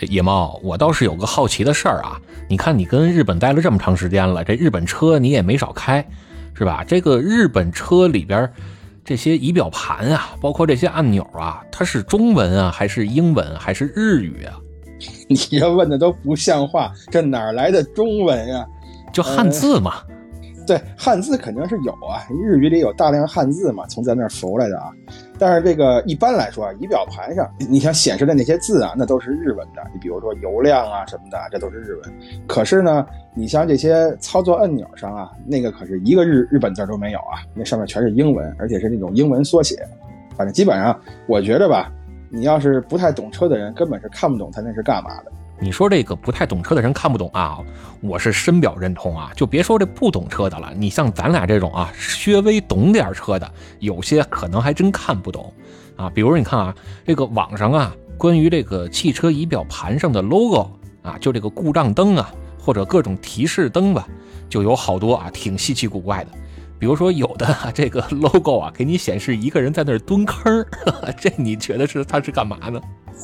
野猫，我倒是有个好奇的事儿啊。你看，你跟日本待了这么长时间了，这日本车你也没少开，是吧？这个日本车里边这些仪表盘啊，包括这些按钮啊，它是中文啊，还是英文，还是日语啊？你这问的都不像话，这哪来的中文呀？就汉字嘛。对，汉字肯定是有啊，日语里有大量汉字嘛，从咱那儿浮来的啊。但是这个一般来说啊，仪表盘上你想显示的那些字啊，那都是日文的。你比如说油量啊什么的，这都是日文。可是呢，你像这些操作按钮上啊，那个可是一个日日本字都没有啊，那上面全是英文，而且是那种英文缩写。反正基本上，我觉得吧，你要是不太懂车的人，根本是看不懂它那是干嘛的。你说这个不太懂车的人看不懂啊，我是深表认同啊。就别说这不懂车的了，你像咱俩这种啊，稍微懂点车的，有些可能还真看不懂啊。比如你看啊，这个网上啊，关于这个汽车仪表盘上的 logo 啊，就这个故障灯啊，或者各种提示灯吧，就有好多啊，挺稀奇古怪的。比如说有的 这个 logo 啊，给你显示一个人在那儿蹲坑，这你觉得是他是干嘛呢？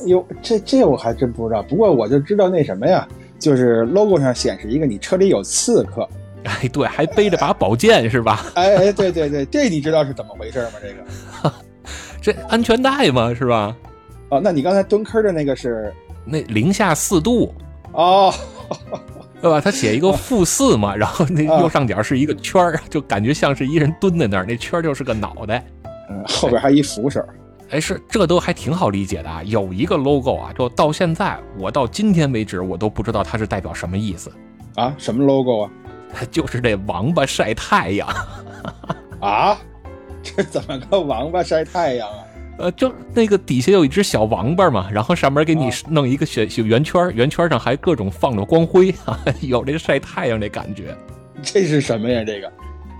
哟，这这我还真不知道。不过我就知道那什么呀，就是 logo 上显示一个你车里有刺客，哎，对，还背着把宝剑是吧？哎哎，对对对，这你知道是怎么回事吗？这个，这安全带吗？是吧？哦，那你刚才蹲坑的那个是那零下四度哦，对吧？他写一个负四嘛，然后那右上角是一个圈儿，就感觉像是一人蹲在那儿，那圈就是个脑袋，嗯，后边还一扶手。哎，是这都还挺好理解的啊。有一个 logo 啊，就到现在我到今天为止，我都不知道它是代表什么意思啊。什么 logo 啊？就是这王八晒太阳啊。这怎么个王八晒太阳啊？呃，就那个底下有一只小王八嘛，然后上面给你弄一个小小圆圈，圆圈上还各种放着光辉啊，有这晒太阳这感觉。这是什么呀？这个？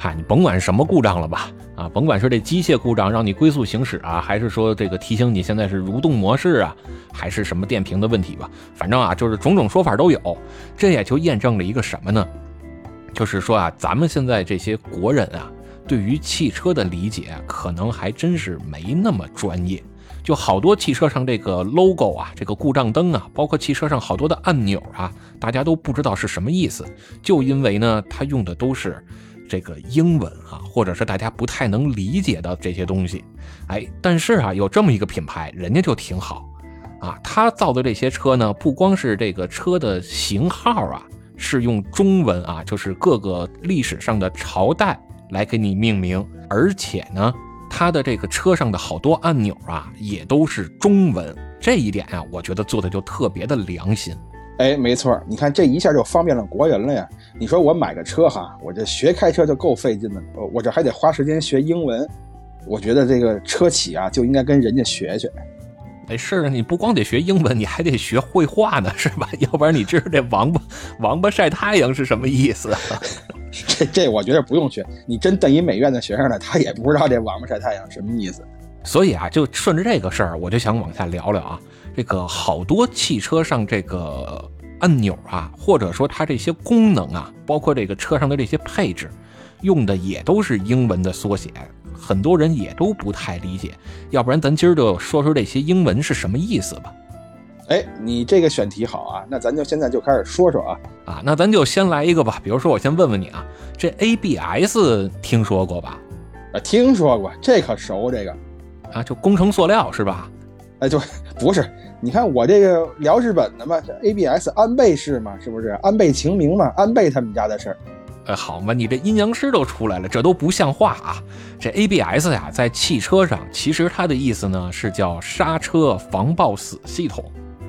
嗨，你甭管什么故障了吧。啊，甭管是这机械故障让你龟速行驶啊，还是说这个提醒你现在是蠕动模式啊，还是什么电瓶的问题吧，反正啊，就是种种说法都有。这也就验证了一个什么呢？就是说啊，咱们现在这些国人啊，对于汽车的理解可能还真是没那么专业。就好多汽车上这个 logo 啊，这个故障灯啊，包括汽车上好多的按钮啊，大家都不知道是什么意思，就因为呢，它用的都是。这个英文啊，或者是大家不太能理解的这些东西，哎，但是啊，有这么一个品牌，人家就挺好啊。他造的这些车呢，不光是这个车的型号啊，是用中文啊，就是各个历史上的朝代来给你命名，而且呢，他的这个车上的好多按钮啊，也都是中文。这一点啊，我觉得做的就特别的良心。哎，没错，你看这一下就方便了国人了呀。你说我买个车哈，我这学开车就够费劲的，我这还得花时间学英文。我觉得这个车企啊就应该跟人家学学。哎，是啊，你不光得学英文，你还得学绘画呢，是吧？要不然你知道这王八王八晒太阳是什么意思？这这我觉得不用学，你真瞪一美院的学生呢，他也不知道这王八晒太阳什么意思。所以啊，就顺着这个事儿，我就想往下聊聊啊。这个好多汽车上这个按钮啊，或者说它这些功能啊，包括这个车上的这些配置，用的也都是英文的缩写，很多人也都不太理解。要不然咱今儿就说说这些英文是什么意思吧。哎，你这个选题好啊，那咱就现在就开始说说啊啊，那咱就先来一个吧。比如说，我先问问你啊，这 ABS 听说过吧？啊，听说过，这可熟这个啊，就工程塑料是吧？哎，就不是。你看我这个聊日本的嘛，这 ABS 安倍氏嘛，是不是安倍晴明嘛？安倍他们家的事儿，哎，好嘛，你这阴阳师都出来了，这都不像话啊！这 ABS 呀，在汽车上其实它的意思呢是叫刹车防抱死系统。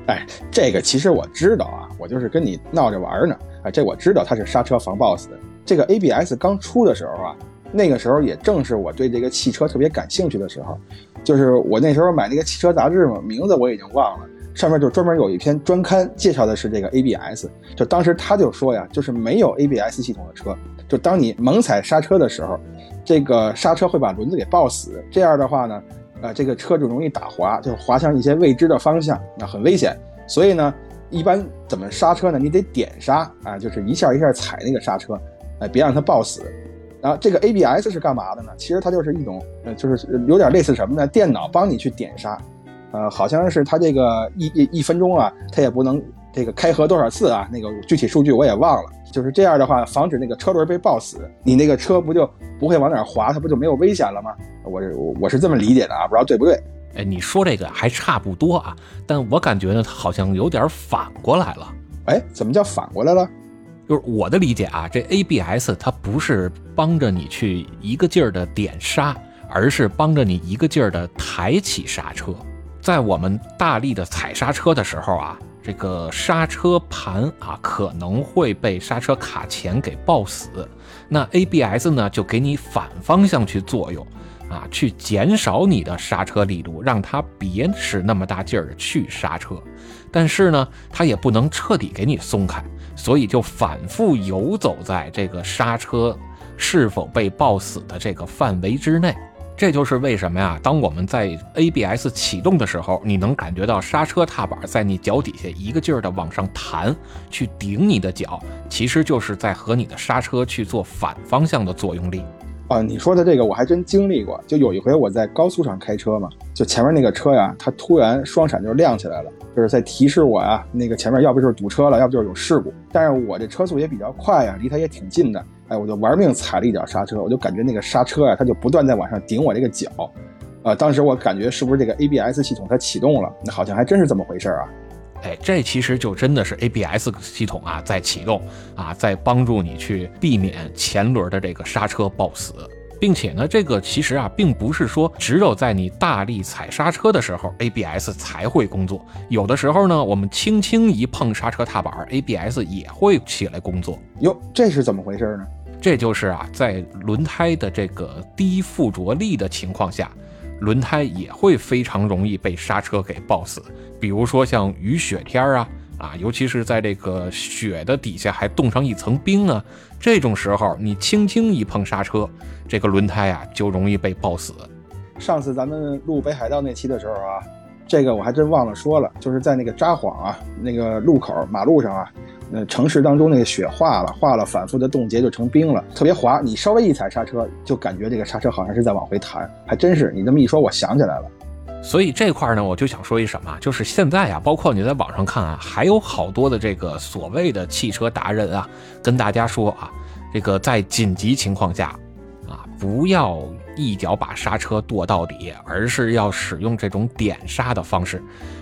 哎，这个其实我知道啊，我就是跟你闹着玩呢。哎，这我知道它是刹车防抱死。这个 ABS 刚出的时候啊，那个时候也正是我对这个汽车特别感兴趣的时候。就是我那时候买那个汽车杂志嘛，名字我已经忘了，上面就专门有一篇专刊介绍的是这个 ABS。就当时他就说呀，就是没有 ABS 系统的车，就当你猛踩刹车的时候，这个刹车会把轮子给抱死，这样的话呢，呃，这个车就容易打滑，就滑向一些未知的方向，那很危险。所以呢，一般怎么刹车呢？你得点刹啊，就是一下一下踩那个刹车，哎，别让它抱死。然后这个 ABS 是干嘛的呢？其实它就是一种，呃，就是有点类似什么呢？电脑帮你去点刹，呃，好像是它这个一一一分钟啊，它也不能这个开合多少次啊，那个具体数据我也忘了。就是这样的话，防止那个车轮被抱死，你那个车不就不会往哪滑，它不就没有危险了吗？我是我是这么理解的啊，不知道对不对？哎，你说这个还差不多啊，但我感觉呢，它好像有点反过来了。哎，怎么叫反过来了？就是我的理解啊，这 ABS 它不是帮着你去一个劲儿的点刹，而是帮着你一个劲儿的抬起刹车。在我们大力的踩刹车的时候啊。这个刹车盘啊，可能会被刹车卡钳给抱死。那 ABS 呢，就给你反方向去作用，啊，去减少你的刹车力度，让它别使那么大劲儿去刹车。但是呢，它也不能彻底给你松开，所以就反复游走在这个刹车是否被抱死的这个范围之内。这就是为什么呀？当我们在 ABS 启动的时候，你能感觉到刹车踏板在你脚底下一个劲儿的往上弹，去顶你的脚，其实就是在和你的刹车去做反方向的作用力。啊，你说的这个我还真经历过。就有一回我在高速上开车嘛，就前面那个车呀，它突然双闪就亮起来了，就是在提示我呀，那个前面要不就是堵车了，要不就是有事故。但是我这车速也比较快呀，离它也挺近的。哎，我就玩命踩了一脚刹车，我就感觉那个刹车啊，它就不断在往上顶我这个脚，啊，当时我感觉是不是这个 ABS 系统它启动了？那好像还真是这么回事啊。哎，这其实就真的是 ABS 系统啊在启动啊，在帮助你去避免前轮的这个刹车抱死，并且呢，这个其实啊，并不是说只有在你大力踩刹车的时候 ABS 才会工作，有的时候呢，我们轻轻一碰刹车踏板，ABS 也会起来工作。哟，这是怎么回事呢？这就是啊，在轮胎的这个低附着力的情况下，轮胎也会非常容易被刹车给抱死。比如说像雨雪天啊，啊，尤其是在这个雪的底下还冻上一层冰啊，这种时候你轻轻一碰刹车，这个轮胎啊就容易被抱死。上次咱们录北海道那期的时候啊，这个我还真忘了说了，就是在那个札幌啊那个路口马路上啊。那城市当中那个雪化了，化了，反复的冻结就成冰了，特别滑。你稍微一踩刹车，就感觉这个刹车好像是在往回弹，还真是。你这么一说，我想起来了。所以这块呢，我就想说一什么，就是现在啊，包括你在网上看啊，还有好多的这个所谓的汽车达人啊，跟大家说啊，这个在紧急情况下，啊，不要一脚把刹车跺到底，而是要使用这种点刹的方式。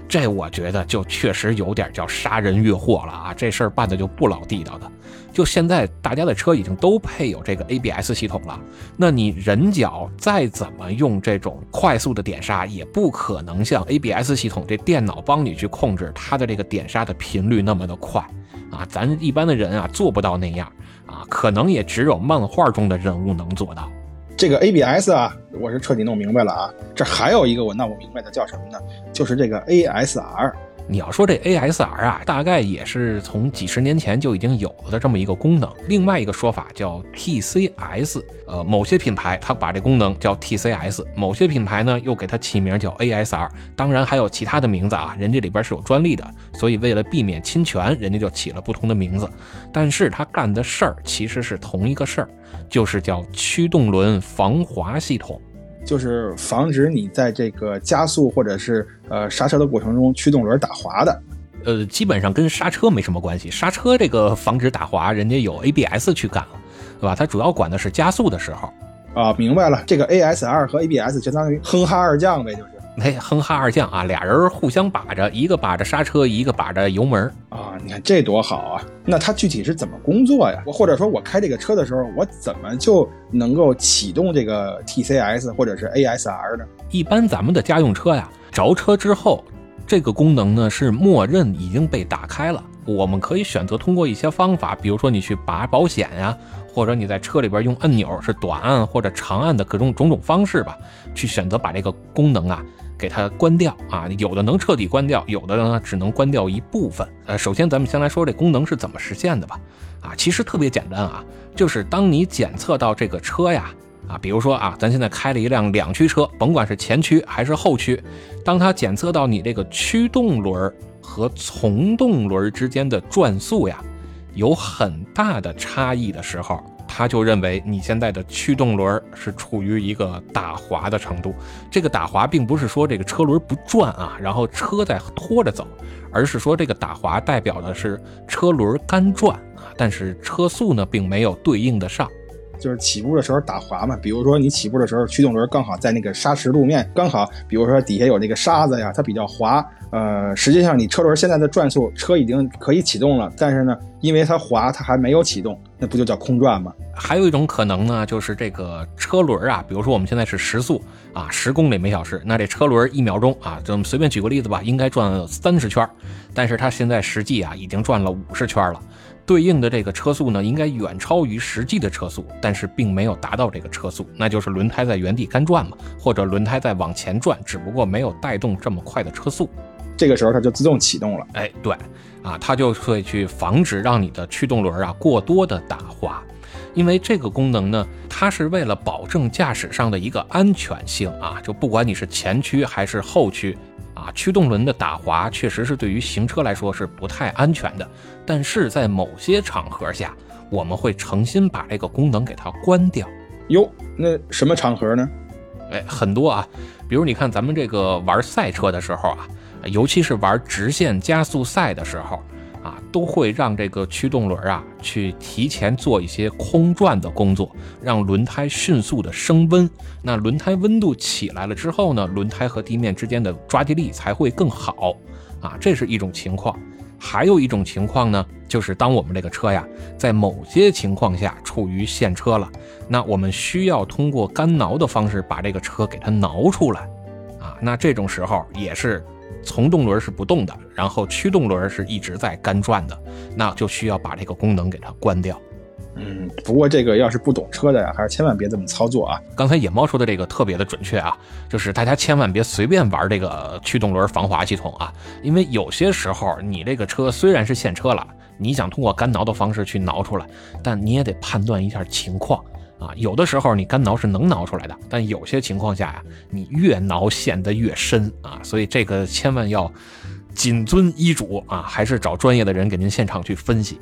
这我觉得就确实有点叫杀人越货了啊！这事儿办的就不老地道的。就现在大家的车已经都配有这个 ABS 系统了，那你人脚再怎么用这种快速的点刹，也不可能像 ABS 系统这电脑帮你去控制它的这个点刹的频率那么的快啊！咱一般的人啊做不到那样啊，可能也只有漫画中的人物能做到。这个 ABS 啊，我是彻底弄明白了啊。这还有一个我闹不明白的叫什么呢？就是这个 ASR。你要说这 ASR 啊，大概也是从几十年前就已经有了的这么一个功能。另外一个说法叫 TCS，呃，某些品牌它把这功能叫 TCS，某些品牌呢又给它起名叫 ASR。当然还有其他的名字啊，人家里边是有专利的，所以为了避免侵权，人家就起了不同的名字。但是它干的事儿其实是同一个事儿，就是叫驱动轮防滑系统。就是防止你在这个加速或者是呃刹车的过程中，驱动轮打滑的。呃，基本上跟刹车没什么关系。刹车这个防止打滑，人家有 ABS 去干了，对吧？它主要管的是加速的时候。啊，明白了。这个 ASR 和 ABS 相当于哼哈二将呗，就是。嘿，哼哈二将啊，俩人互相把着，一个把着刹车，一个把着油门啊。你看这多好啊！那它具体是怎么工作呀？我或者说我开这个车的时候，我怎么就能够启动这个 TCS 或者是 ASR 呢？一般咱们的家用车呀，着车之后，这个功能呢是默认已经被打开了。我们可以选择通过一些方法，比如说你去拔保险呀，或者你在车里边用按钮是短按或者长按的各种种种方式吧，去选择把这个功能啊。给它关掉啊，有的能彻底关掉，有的呢只能关掉一部分。呃，首先咱们先来说这功能是怎么实现的吧。啊，其实特别简单啊，就是当你检测到这个车呀，啊，比如说啊，咱现在开了一辆两驱车，甭管是前驱还是后驱，当它检测到你这个驱动轮和从动轮之间的转速呀有很大的差异的时候。他就认为你现在的驱动轮是处于一个打滑的程度。这个打滑并不是说这个车轮不转啊，然后车在拖着走，而是说这个打滑代表的是车轮干转啊，但是车速呢并没有对应的上。就是起步的时候打滑嘛，比如说你起步的时候，驱动轮刚好在那个砂石路面，刚好，比如说底下有那个沙子呀，它比较滑，呃，实际上你车轮现在的转速，车已经可以启动了，但是呢，因为它滑，它还没有启动，那不就叫空转吗？还有一种可能呢，就是这个车轮啊，比如说我们现在是时速啊，十公里每小时，那这车轮一秒钟啊，就随便举个例子吧，应该转三十圈，但是它现在实际啊已经转了五十圈了。对应的这个车速呢，应该远超于实际的车速，但是并没有达到这个车速，那就是轮胎在原地干转嘛，或者轮胎在往前转，只不过没有带动这么快的车速。这个时候它就自动启动了。哎，对，啊，它就会去防止让你的驱动轮啊过多的打滑，因为这个功能呢，它是为了保证驾驶上的一个安全性啊，就不管你是前驱还是后驱。啊，驱动轮的打滑确实是对于行车来说是不太安全的，但是在某些场合下，我们会诚心把这个功能给它关掉。哟，那什么场合呢？哎，很多啊，比如你看咱们这个玩赛车的时候啊，尤其是玩直线加速赛的时候。都会让这个驱动轮啊去提前做一些空转的工作，让轮胎迅速的升温。那轮胎温度起来了之后呢，轮胎和地面之间的抓地力才会更好。啊，这是一种情况。还有一种情况呢，就是当我们这个车呀，在某些情况下处于陷车了，那我们需要通过干挠的方式把这个车给它挠出来。啊，那这种时候也是。从动轮是不动的，然后驱动轮是一直在干转的，那就需要把这个功能给它关掉。嗯，不过这个要是不懂车的呀，还是千万别这么操作啊。刚才野猫说的这个特别的准确啊，就是大家千万别随便玩这个驱动轮防滑系统啊，因为有些时候你这个车虽然是现车了，你想通过干挠的方式去挠出来，但你也得判断一下情况。啊，有的时候你干挠是能挠出来的，但有些情况下呀，你越挠陷得越深啊，所以这个千万要谨遵医嘱啊，还是找专业的人给您现场去分析。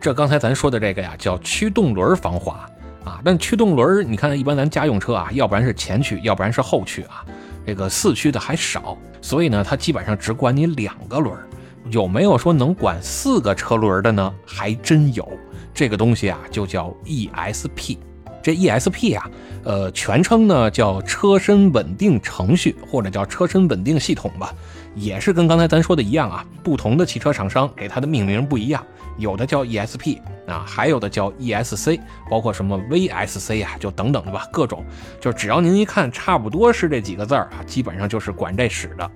这刚才咱说的这个呀，叫驱动轮防滑啊，但驱动轮你看，一般咱家用车啊，要不然是前驱，要不然是后驱啊，这个四驱的还少，所以呢，它基本上只管你两个轮有没有说能管四个车轮的呢？还真有，这个东西啊，就叫 ESP。这 ESP 啊，呃，全称呢叫车身稳定程序，或者叫车身稳定系统吧，也是跟刚才咱说的一样啊，不同的汽车厂商给它的命名不一样，有的叫 ESP 啊，还有的叫 ESC，包括什么 VSC 啊，就等等的吧，各种，就只要您一看差不多是这几个字儿啊，基本上就是管这使的，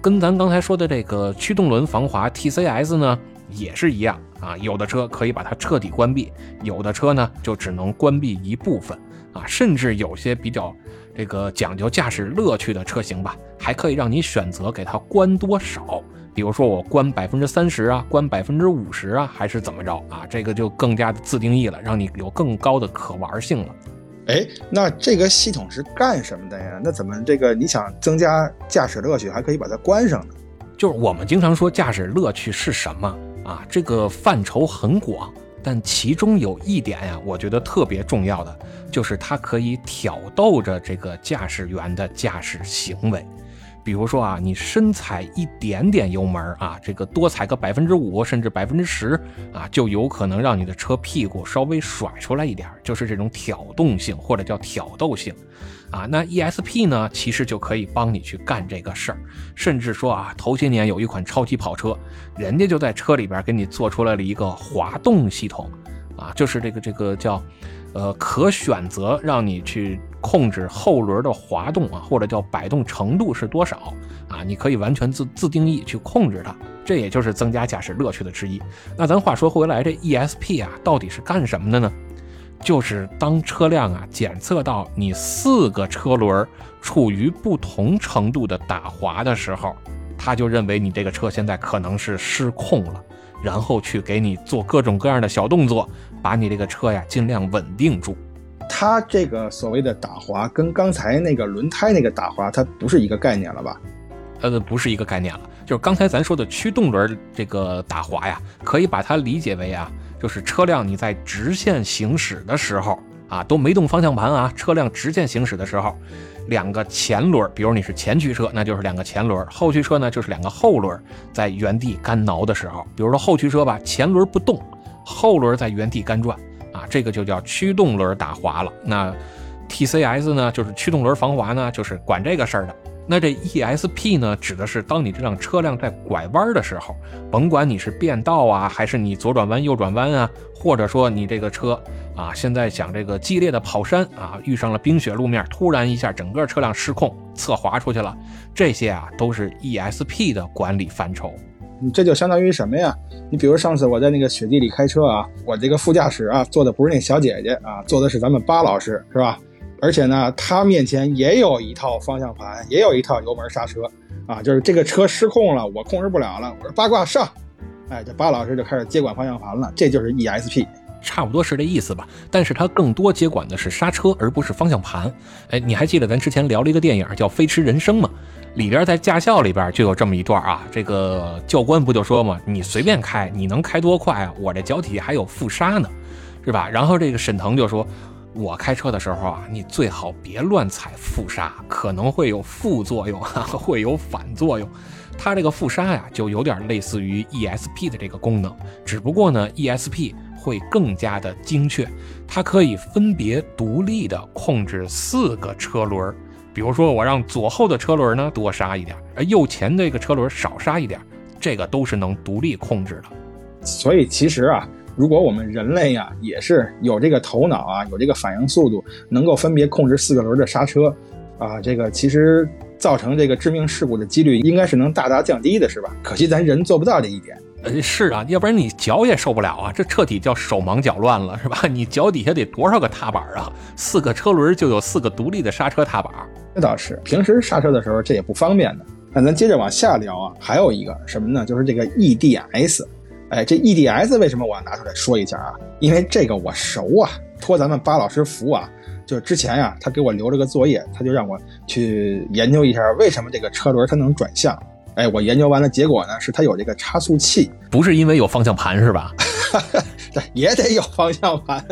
跟咱刚才说的这个驱动轮防滑 TCS 呢。也是一样啊，有的车可以把它彻底关闭，有的车呢就只能关闭一部分啊，甚至有些比较这个讲究驾驶乐趣的车型吧，还可以让你选择给它关多少，比如说我关百分之三十啊，关百分之五十啊，还是怎么着啊？这个就更加的自定义了，让你有更高的可玩性了。哎，那这个系统是干什么的呀？那怎么这个你想增加驾驶乐趣，还可以把它关上呢？就是我们经常说驾驶乐趣是什么？啊，这个范畴很广，但其中有一点呀，我觉得特别重要的，就是它可以挑逗着这个驾驶员的驾驶行为。比如说啊，你深踩一点点油门啊，这个多踩个百分之五甚至百分之十啊，就有可能让你的车屁股稍微甩出来一点，就是这种挑动性或者叫挑逗性。啊，那 ESP 呢，其实就可以帮你去干这个事儿，甚至说啊，头些年有一款超级跑车，人家就在车里边给你做出来了一个滑动系统，啊，就是这个这个叫，呃，可选择让你去控制后轮的滑动啊，或者叫摆动程度是多少啊，你可以完全自自定义去控制它，这也就是增加驾驶乐趣的之一。那咱话说回来，这 ESP 啊，到底是干什么的呢？就是当车辆啊检测到你四个车轮处于不同程度的打滑的时候，他就认为你这个车现在可能是失控了，然后去给你做各种各样的小动作，把你这个车呀尽量稳定住。它这个所谓的打滑跟刚才那个轮胎那个打滑，它不是一个概念了吧？呃，不是一个概念了，就是刚才咱说的驱动轮这个打滑呀，可以把它理解为啊。就是车辆你在直线行驶的时候啊，都没动方向盘啊，车辆直线行驶的时候，两个前轮，比如你是前驱车，那就是两个前轮；后驱车呢，就是两个后轮，在原地干挠的时候，比如说后驱车吧，前轮不动，后轮在原地干转，这个就叫驱动轮打滑了。那 TCS 呢，就是驱动轮防滑呢，就是管这个事儿的。那这 ESP 呢，指的是当你这辆车辆在拐弯的时候，甭管你是变道啊，还是你左转弯、右转弯啊，或者说你这个车啊，现在想这个激烈的跑山啊，遇上了冰雪路面，突然一下整个车辆失控侧滑出去了，这些啊都是 ESP 的管理范畴。你这就相当于什么呀？你比如上次我在那个雪地里开车啊，我这个副驾驶啊坐的不是那小姐姐啊，坐的是咱们巴老师，是吧？而且呢，他面前也有一套方向盘，也有一套油门刹车，啊，就是这个车失控了，我控制不了了，我说八卦上，哎，这巴老师就开始接管方向盘了，这就是 ESP，差不多是这意思吧。但是他更多接管的是刹车，而不是方向盘。哎，你还记得咱之前聊了一个电影叫《飞驰人生》吗？里边在驾校里边就有这么一段啊，这个教官不就说嘛，你随便开，你能开多快啊？我这脚底下还有副刹呢，是吧？然后这个沈腾就说。我开车的时候啊，你最好别乱踩副刹，可能会有副作用，会有反作用。它这个副刹呀，就有点类似于 ESP 的这个功能，只不过呢，ESP 会更加的精确，它可以分别独立的控制四个车轮。比如说，我让左后的车轮呢多刹一点，而右前这个车轮少刹一点，这个都是能独立控制的。所以其实啊。如果我们人类呀也是有这个头脑啊，有这个反应速度，能够分别控制四个轮的刹车，啊，这个其实造成这个致命事故的几率应该是能大大降低的，是吧？可惜咱人做不到这一点。呃，是啊，要不然你脚也受不了啊，这彻底叫手忙脚乱了，是吧？你脚底下得多少个踏板啊？四个车轮就有四个独立的刹车踏板。那倒是，平时刹车的时候这也不方便的。那咱接着往下聊啊，还有一个什么呢？就是这个 EDS。哎，这 EDS 为什么我要拿出来说一下啊？因为这个我熟啊，托咱们巴老师福啊，就是之前呀，他给我留了个作业，他就让我去研究一下为什么这个车轮它能转向。哎，我研究完了，结果呢是它有这个差速器，不是因为有方向盘是吧？对，也得有方向盘。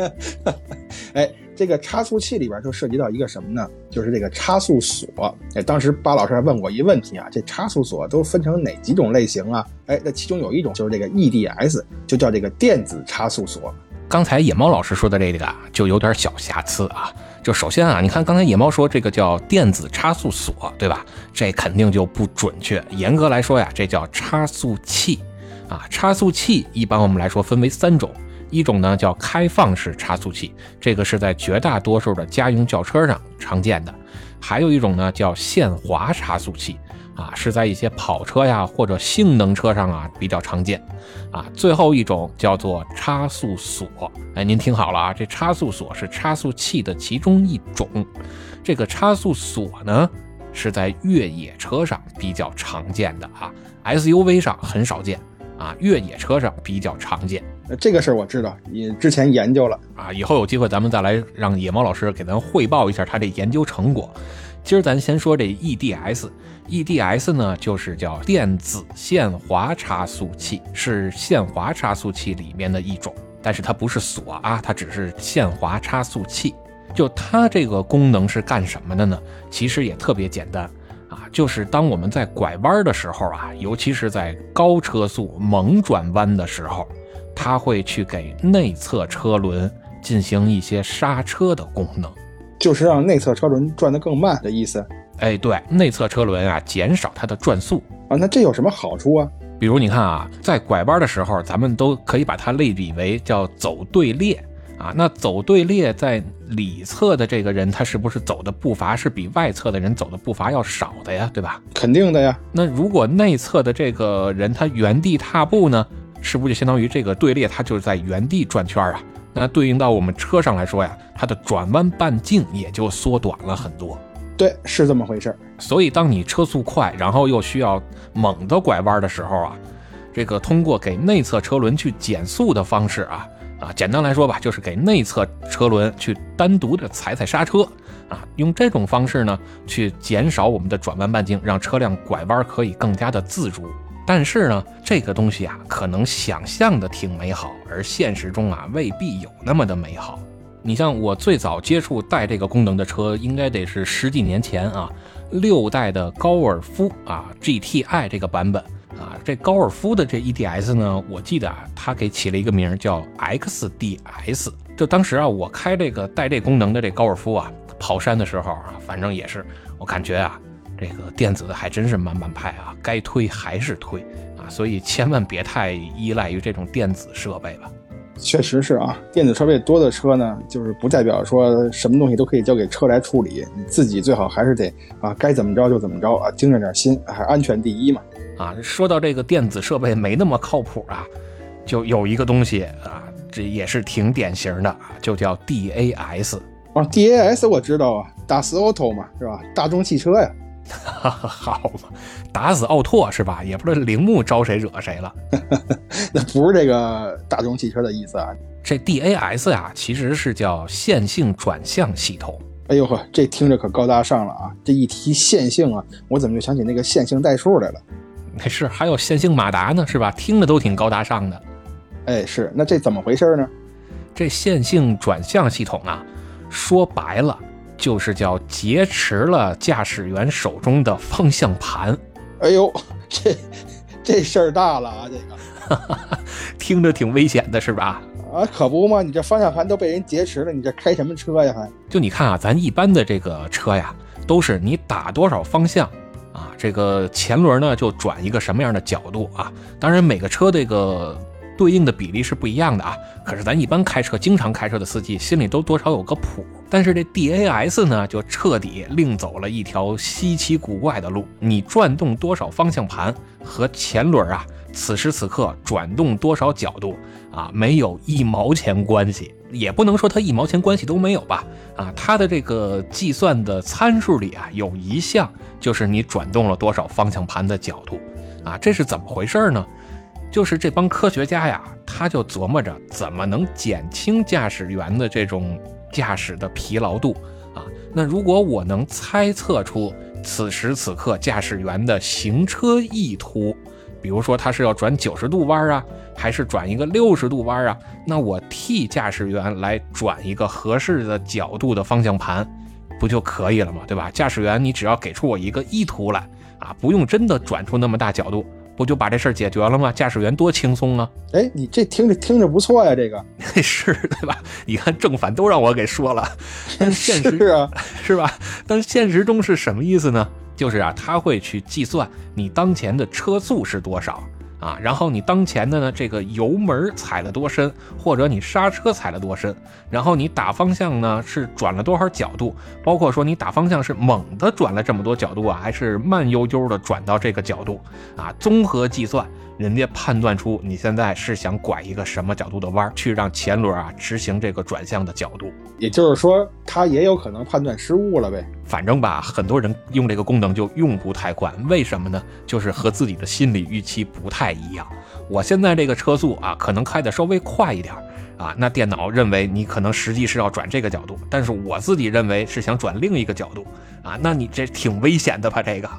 哎。这个差速器里边就涉及到一个什么呢？就是这个差速锁。哎，当时巴老师还问我一问题啊，这差速锁都分成哪几种类型啊？哎，那其中有一种就是这个 EDS，就叫这个电子差速锁。刚才野猫老师说的这个啊，就有点小瑕疵啊。就首先啊，你看刚才野猫说这个叫电子差速锁，对吧？这肯定就不准确。严格来说呀，这叫差速器。啊，差速器一般我们来说分为三种。一种呢叫开放式差速器，这个是在绝大多数的家用轿车上常见的；还有一种呢叫限滑差速器，啊是在一些跑车呀或者性能车上啊比较常见；啊最后一种叫做差速锁。哎，您听好了啊，这差速锁是差速器的其中一种。这个差速锁呢是在越野车上比较常见的啊，SUV 上很少见啊，越野车上比较常见。这个事儿我知道，你之前研究了啊，以后有机会咱们再来让野猫老师给咱汇报一下他这研究成果。今儿咱先说这 E D S 呢就是叫电子限滑差速器，是限滑差速器里面的一种，但是它不是锁啊，它只是限滑差速器。就它这个功能是干什么的呢？其实也特别简单啊，就是当我们在拐弯的时候啊，尤其是在高车速猛转弯的时候。它会去给内侧车轮进行一些刹车的功能，就是让内侧车轮转得更慢的意思。哎，对，内侧车轮啊，减少它的转速啊。那这有什么好处啊？比如你看啊，在拐弯的时候，咱们都可以把它类比为叫走队列啊。那走队列在里侧的这个人，他是不是走的步伐是比外侧的人走的步伐要少的呀？对吧？肯定的呀。那如果内侧的这个人他原地踏步呢？是不是就相当于这个队列他就是在原地转圈啊？那对应到我们车上来说呀，它的转弯半径也就缩短了很多。对，是这么回事所以当你车速快，然后又需要猛的拐弯的时候啊，这个通过给内侧车轮去减速的方式啊，啊，简单来说吧，就是给内侧车轮去单独的踩踩刹车啊，用这种方式呢，去减少我们的转弯半径，让车辆拐弯可以更加的自如。但是呢，这个东西啊，可能想象的挺美好，而现实中啊，未必有那么的美好。你像我最早接触带这个功能的车，应该得是十几年前啊，六代的高尔夫啊 GTI 这个版本啊，这高尔夫的这 EDS 呢，我记得啊，它给起了一个名叫 XDS。就当时啊，我开这个带这功能的这高尔夫啊，跑山的时候啊，反正也是，我感觉啊，这个电子还真是满满派啊，该推还是推啊，所以千万别太依赖于这种电子设备吧。确实是啊，电子设备多的车呢，就是不代表说什么东西都可以交给车来处理，你自己最好还是得啊，该怎么着就怎么着啊，精着点心，还安全第一嘛。啊，说到这个电子设备没那么靠谱啊，就有一个东西啊，这也是挺典型的，就叫 DAS。啊，DAS 我知道啊，，Das auto 嘛，是吧？大众汽车呀。好嘛，打死奥拓是吧？也不知道铃木招谁惹谁了。那不是这个大众汽车的意思啊。这 DAS 呀，其实是叫线性转向系统。哎呦呵，这听着可高大上了啊！这一提线性啊，我怎么就想起那个线性代数来了？没事，还有线性马达呢，是吧？听着都挺高大上的。哎，是，那这怎么回事呢？这线性转向系统啊，说白了。就是叫劫持了驾驶员手中的方向盘。哎呦，这这事儿大了啊！这个 听着挺危险的，是吧？啊，可不嘛！你这方向盘都被人劫持了，你这开什么车呀？还就你看啊，咱一般的这个车呀，都是你打多少方向啊，这个前轮呢就转一个什么样的角度啊。当然，每个车这个。对应的比例是不一样的啊，可是咱一般开车、经常开车的司机心里都多少有个谱。但是这 DAS 呢，就彻底另走了一条稀奇古怪的路。你转动多少方向盘和前轮啊，此时此刻转动多少角度啊，没有一毛钱关系。也不能说它一毛钱关系都没有吧？啊，它的这个计算的参数里啊，有一项就是你转动了多少方向盘的角度啊，这是怎么回事呢？就是这帮科学家呀，他就琢磨着怎么能减轻驾驶员的这种驾驶的疲劳度啊。那如果我能猜测出此时此刻驾驶员的行车意图，比如说他是要转九十度弯啊，还是转一个六十度弯啊，那我替驾驶员来转一个合适的角度的方向盘，不就可以了吗？对吧？驾驶员，你只要给出我一个意图来啊，不用真的转出那么大角度。不就把这事儿解决了吗？驾驶员多轻松啊！哎，你这听着听着不错呀，这个 是对吧？你看正反都让我给说了，但现实啊，是吧？但现实中是什么意思呢？就是啊，他会去计算你当前的车速是多少。啊，然后你当前的呢这个油门踩了多深，或者你刹车踩了多深，然后你打方向呢是转了多少角度，包括说你打方向是猛的转了这么多角度啊，还是慢悠悠的转到这个角度啊，综合计算。人家判断出你现在是想拐一个什么角度的弯，去让前轮啊执行这个转向的角度，也就是说，它也有可能判断失误了呗。反正吧，很多人用这个功能就用不太惯，为什么呢？就是和自己的心理预期不太一样。我现在这个车速啊，可能开的稍微快一点啊，那电脑认为你可能实际是要转这个角度，但是我自己认为是想转另一个角度啊，那你这挺危险的吧？这个。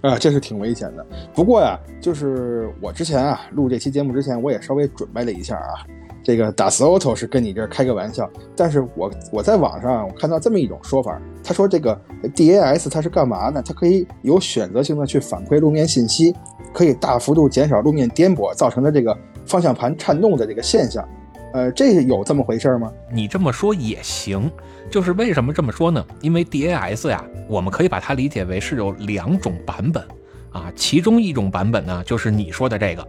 啊，这是挺危险的。不过呀，就是我之前啊录这期节目之前，我也稍微准备了一下啊。这个打死 auto 是跟你这开个玩笑，但是我我在网上我看到这么一种说法，他说这个 DAS 它是干嘛呢？它可以有选择性的去反馈路面信息，可以大幅度减少路面颠簸造成的这个方向盘颤动的这个现象。呃，这有这么回事吗？你这么说也行，就是为什么这么说呢？因为 DAS 呀，我们可以把它理解为是有两种版本啊，其中一种版本呢，就是你说的这个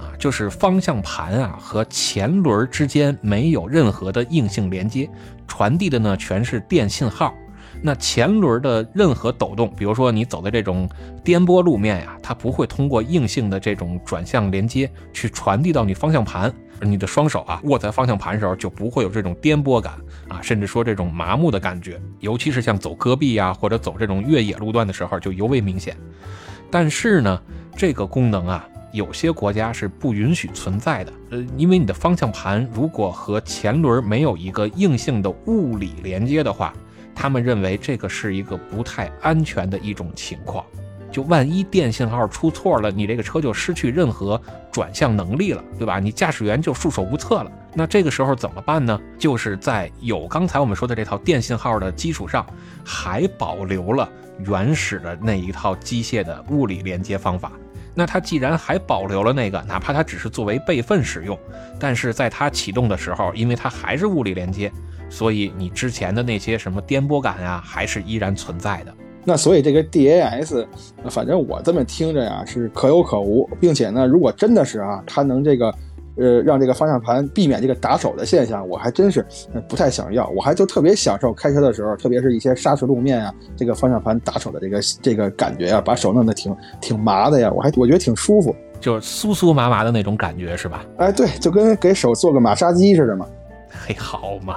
啊，就是方向盘啊和前轮之间没有任何的硬性连接，传递的呢全是电信号。那前轮的任何抖动，比如说你走的这种颠簸路面呀，它不会通过硬性的这种转向连接去传递到你方向盘。你的双手啊握在方向盘时候就不会有这种颠簸感啊，甚至说这种麻木的感觉，尤其是像走戈壁呀或者走这种越野路段的时候就尤为明显。但是呢，这个功能啊，有些国家是不允许存在的。呃，因为你的方向盘如果和前轮没有一个硬性的物理连接的话，他们认为这个是一个不太安全的一种情况。就万一电信号出错了，你这个车就失去任何转向能力了，对吧？你驾驶员就束手无策了。那这个时候怎么办呢？就是在有刚才我们说的这套电信号的基础上，还保留了原始的那一套机械的物理连接方法。那它既然还保留了那个，哪怕它只是作为备份使用，但是在它启动的时候，因为它还是物理连接，所以你之前的那些什么颠簸感呀，还是依然存在的。那所以这个 DAS，反正我这么听着呀是可有可无，并且呢，如果真的是啊，它能这个，呃，让这个方向盘避免这个打手的现象，我还真是不太想要。我还就特别享受开车的时候，特别是一些砂石路面啊，这个方向盘打手的这个这个感觉啊，把手弄得挺挺麻的呀，我还我觉得挺舒服，就是酥酥麻麻的那种感觉是吧？哎，对，就跟给手做个马杀鸡似的嘛。嘿，好嘛。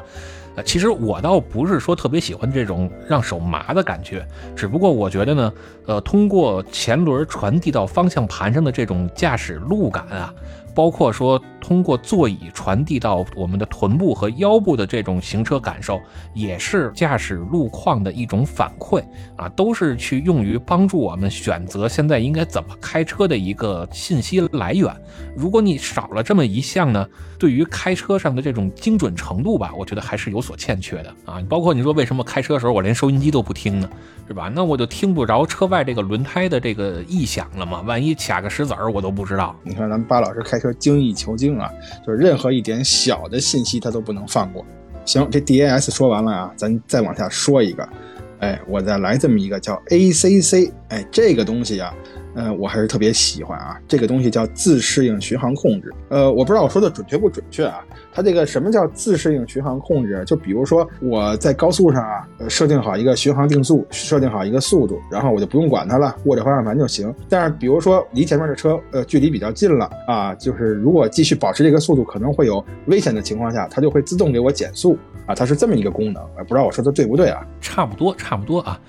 其实我倒不是说特别喜欢这种让手麻的感觉，只不过我觉得呢，呃，通过前轮传递到方向盘上的这种驾驶路感啊。包括说通过座椅传递到我们的臀部和腰部的这种行车感受，也是驾驶路况的一种反馈啊，都是去用于帮助我们选择现在应该怎么开车的一个信息来源。如果你少了这么一项呢，对于开车上的这种精准程度吧，我觉得还是有所欠缺的啊。包括你说为什么开车的时候我连收音机都不听呢，是吧？那我就听不着车外这个轮胎的这个异响了嘛？万一卡个石子儿我都不知道。你看咱们巴老师开车。精益求精啊，就是任何一点小的信息他都不能放过。行，这 DAS 说完了啊，咱再往下说一个，哎，我再来这么一个叫 ACC，哎，这个东西啊。嗯，我还是特别喜欢啊，这个东西叫自适应巡航控制。呃，我不知道我说的准确不准确啊。它这个什么叫自适应巡航控制？就比如说我在高速上啊，设定好一个巡航定速，设定好一个速度，然后我就不用管它了，握着方向盘就行。但是比如说离前面的车呃距离比较近了啊，就是如果继续保持这个速度可能会有危险的情况下，它就会自动给我减速啊。它是这么一个功能，不知道我说的对不对啊？差不多，差不多啊。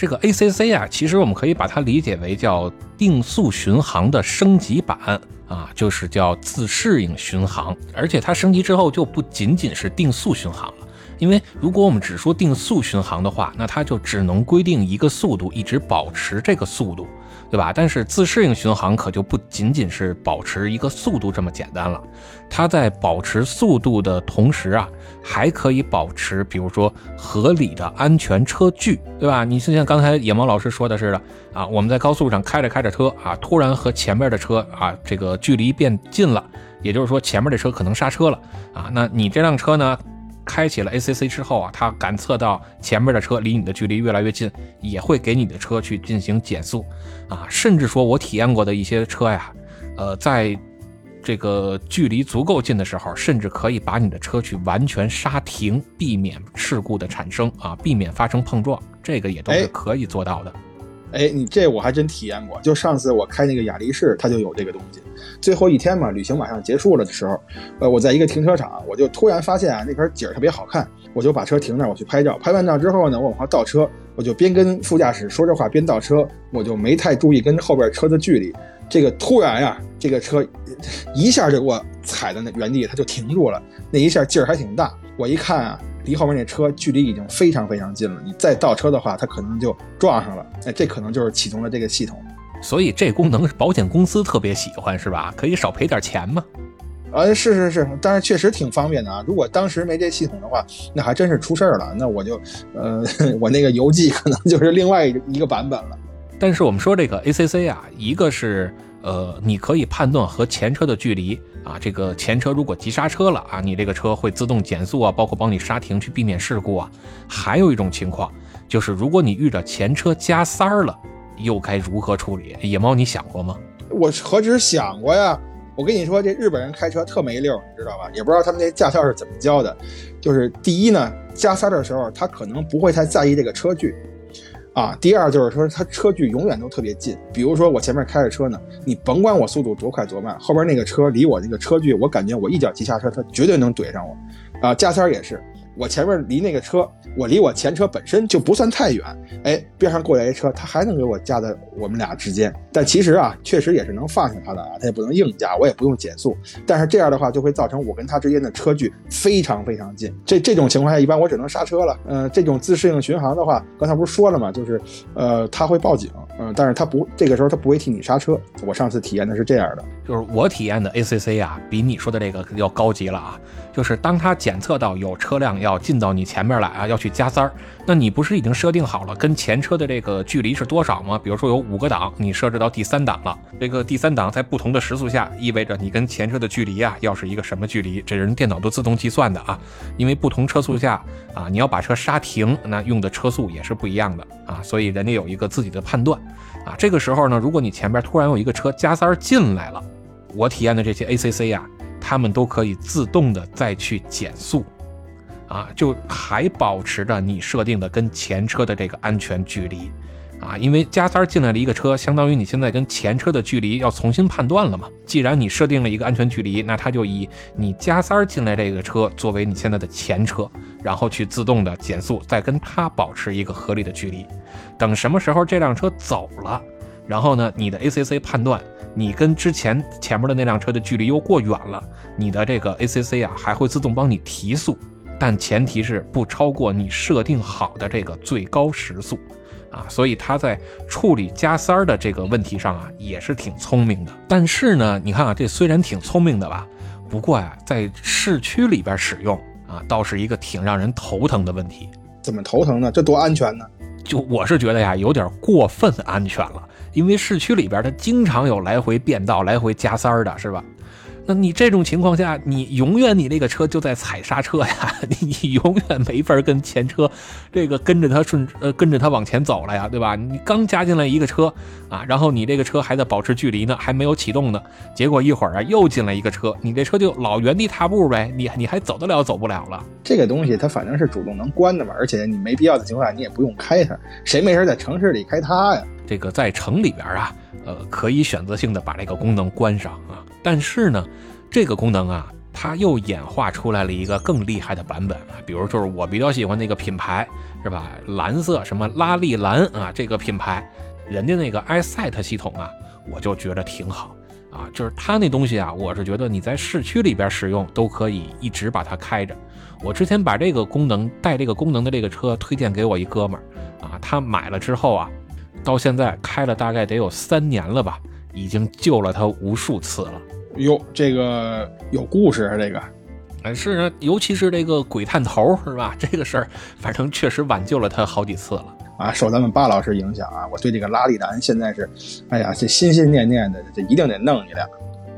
这个 ACC 啊，其实我们可以把它理解为叫定速巡航的升级版啊，就是叫自适应巡航。而且它升级之后就不仅仅是定速巡航了，因为如果我们只说定速巡航的话，那它就只能规定一个速度，一直保持这个速度。对吧？但是自适应巡航可就不仅仅是保持一个速度这么简单了，它在保持速度的同时啊，还可以保持，比如说合理的安全车距，对吧？你就像刚才野猫老师说的似的啊，我们在高速上开着开着车啊，突然和前面的车啊这个距离变近了，也就是说前面的车可能刹车了啊，那你这辆车呢？开启了 ACC 之后啊，它感测到前面的车离你的距离越来越近，也会给你的车去进行减速，啊，甚至说我体验过的一些车呀，呃，在这个距离足够近的时候，甚至可以把你的车去完全刹停，避免事故的产生啊，避免发生碰撞，这个也都是可以做到的。哎，哎你这我还真体验过，就上次我开那个雅力士，它就有这个东西。最后一天嘛，旅行马上结束了的时候，呃，我在一个停车场，我就突然发现啊，那边景儿特别好看，我就把车停那儿，我去拍照。拍完照之后呢，我往后倒车，我就边跟副驾驶说着话边倒车，我就没太注意跟后边车的距离。这个突然呀，这个车一下就给我踩在那原地，它就停住了，那一下劲儿还挺大。我一看啊。离后面那车距离已经非常非常近了，你再倒车的话，它可能就撞上了。哎，这可能就是启动了这个系统。所以这功能保险公司特别喜欢，是吧？可以少赔点钱吗？啊，是是是，但是确实挺方便的啊。如果当时没这系统的话，那还真是出事儿了。那我就，呃，我那个邮寄可能就是另外一个版本了。但是我们说这个 ACC 啊，一个是呃，你可以判断和前车的距离。啊，这个前车如果急刹车了啊，你这个车会自动减速啊，包括帮你刹停去避免事故啊。还有一种情况就是，如果你遇着前车加塞儿了，又该如何处理？野猫，你想过吗？我何止想过呀！我跟你说，这日本人开车特没溜，你知道吧？也不知道他们那驾校是怎么教的。就是第一呢，加塞的时候，他可能不会太在意这个车距。啊，第二就是说，它车距永远都特别近。比如说我前面开着车呢，你甭管我速度多快多慢，后边那个车离我那个车距，我感觉我一脚急刹车，它绝对能怼上我。啊，加塞儿也是，我前面离那个车，我离我前车本身就不算太远，哎，边上过来一车，它还能给我夹在我们俩之间。但其实啊，确实也是能放下它的啊，它也不能硬夹，我也不用减速。但是这样的话，就会造成我跟它之间的车距非常非常近。这这种情况下，一般我只能刹车了。嗯，这种自适应巡航的话，刚才不是说了吗？就是呃，它会报警，嗯，但是它不，这个时候它不会替你刹车。我上次体验的是这样的，就是我体验的 ACC 啊，比你说的这个要高级了啊。就是当它检测到有车辆要要进到你前面来啊，要去加塞儿，那你不是已经设定好了跟前车的这个距离是多少吗？比如说有五个档，你设置到第三档了，这个第三档在不同的时速下，意味着你跟前车的距离啊，要是一个什么距离？这人电脑都自动计算的啊，因为不同车速下啊，你要把车刹停，那用的车速也是不一样的啊，所以人家有一个自己的判断啊。这个时候呢，如果你前边突然有一个车加塞儿进来了，我体验的这些 ACC 呀。他们都可以自动的再去减速，啊，就还保持着你设定的跟前车的这个安全距离，啊，因为加塞进来了一个车，相当于你现在跟前车的距离要重新判断了嘛。既然你设定了一个安全距离，那它就以你加塞进来这个车作为你现在的前车，然后去自动的减速，再跟它保持一个合理的距离。等什么时候这辆车走了，然后呢，你的 ACC 判断。你跟之前前面的那辆车的距离又过远了，你的这个 ACC 啊还会自动帮你提速，但前提是不超过你设定好的这个最高时速，啊，所以它在处理加塞儿的这个问题上啊也是挺聪明的。但是呢，你看啊，这虽然挺聪明的吧，不过呀，在市区里边使用啊，倒是一个挺让人头疼的问题。怎么头疼呢？这多安全呢？就我是觉得呀，有点过分安全了。因为市区里边它经常有来回变道、来回加塞儿的，是吧？那你这种情况下，你永远你那个车就在踩刹车呀，你永远没法跟前车这个跟着它顺呃跟着它往前走了呀，对吧？你刚加进来一个车啊，然后你这个车还在保持距离呢，还没有启动呢，结果一会儿啊又进来一个车，你这车就老原地踏步呗，你你还走得了走不了了？这个东西它反正是主动能关的嘛，而且你没必要的情况下你也不用开它，谁没事在城市里开它呀？这个在城里边啊，呃，可以选择性的把这个功能关上啊。但是呢，这个功能啊，它又演化出来了一个更厉害的版本啊。比如就是我比较喜欢那个品牌，是吧？蓝色什么拉力蓝啊，这个品牌，人家那个 iSet 系统啊，我就觉得挺好啊。就是它那东西啊，我是觉得你在市区里边使用都可以一直把它开着。我之前把这个功能带这个功能的这个车推荐给我一哥们儿啊，他买了之后啊。到现在开了大概得有三年了吧，已经救了他无数次了。哟，这个有故事啊，这个，哎是啊，尤其是这个鬼探头是吧？这个事儿，反正确实挽救了他好几次了啊。受咱们巴老师影响啊，我对这个拉力男现在是，哎呀，这心心念念的，这一定得弄一辆。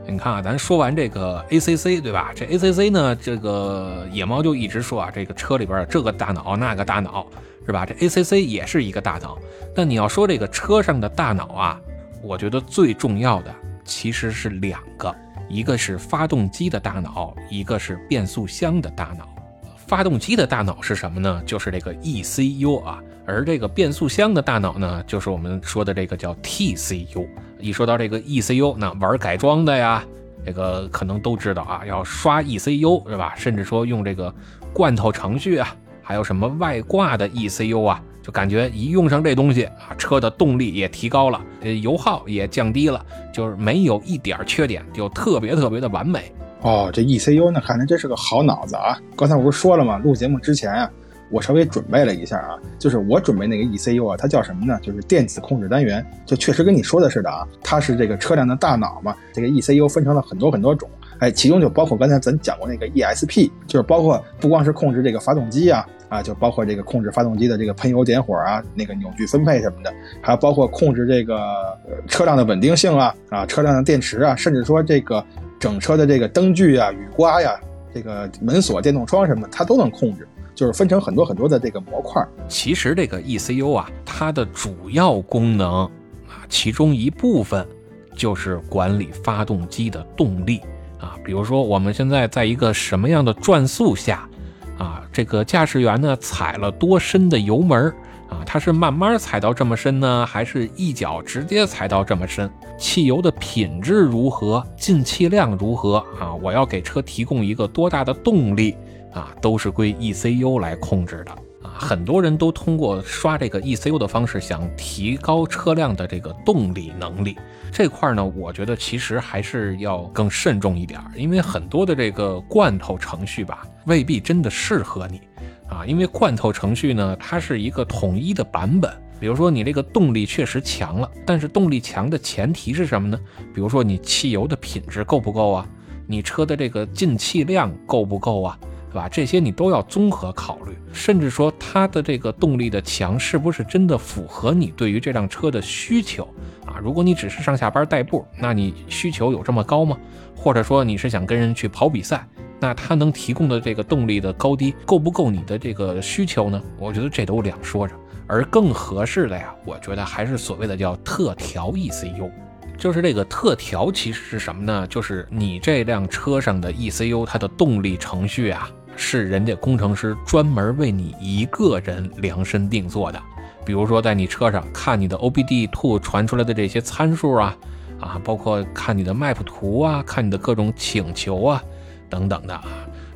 你看啊，咱说完这个 ACC 对吧？这 ACC 呢，这个野猫就一直说啊，这个车里边这个大脑那个大脑。是吧？这 ACC 也是一个大脑，但你要说这个车上的大脑啊，我觉得最重要的其实是两个，一个是发动机的大脑，一个是变速箱的大脑。发动机的大脑是什么呢？就是这个 ECU 啊，而这个变速箱的大脑呢，就是我们说的这个叫 TCU。一说到这个 ECU，那玩改装的呀，这个可能都知道啊，要刷 ECU 是吧？甚至说用这个罐头程序啊。还有什么外挂的 ECU 啊？就感觉一用上这东西啊，车的动力也提高了，呃，油耗也降低了，就是没有一点缺点，就特别特别的完美。哦，这 ECU 呢，看来真是个好脑子啊！刚才我不是说了吗？录节目之前啊，我稍微准备了一下啊，就是我准备那个 ECU 啊，它叫什么呢？就是电子控制单元，就确实跟你说的似的啊，它是这个车辆的大脑嘛。这个 ECU 分成了很多很多种。哎，其中就包括刚才咱讲过那个 ESP，就是包括不光是控制这个发动机啊，啊，就包括这个控制发动机的这个喷油点火啊，那个扭矩分配什么的，还有包括控制这个车辆的稳定性啊，啊，车辆的电池啊，甚至说这个整车的这个灯具啊、雨刮呀、这个门锁、电动窗什么，它都能控制，就是分成很多很多的这个模块。其实这个 ECU 啊，它的主要功能啊，其中一部分就是管理发动机的动力。比如说我们现在在一个什么样的转速下，啊，这个驾驶员呢踩了多深的油门啊，他是慢慢踩到这么深呢，还是一脚直接踩到这么深？汽油的品质如何？进气量如何？啊，我要给车提供一个多大的动力？啊，都是归 ECU 来控制的。很多人都通过刷这个 ECU 的方式，想提高车辆的这个动力能力。这块呢，我觉得其实还是要更慎重一点，因为很多的这个罐头程序吧，未必真的适合你啊。因为罐头程序呢，它是一个统一的版本。比如说你这个动力确实强了，但是动力强的前提是什么呢？比如说你汽油的品质够不够啊？你车的这个进气量够不够啊？对吧？这些你都要综合考虑，甚至说它的这个动力的强是不是真的符合你对于这辆车的需求啊？如果你只是上下班代步，那你需求有这么高吗？或者说你是想跟人去跑比赛，那它能提供的这个动力的高低够不够你的这个需求呢？我觉得这都两说着。而更合适的呀，我觉得还是所谓的叫特调 ECU，就是这个特调其实是什么呢？就是你这辆车上的 ECU，它的动力程序啊，是人家工程师专门为你一个人量身定做的。比如说在你车上看你的 OBD2 传出来的这些参数啊，啊，包括看你的 map 图啊，看你的各种请求啊，等等的啊。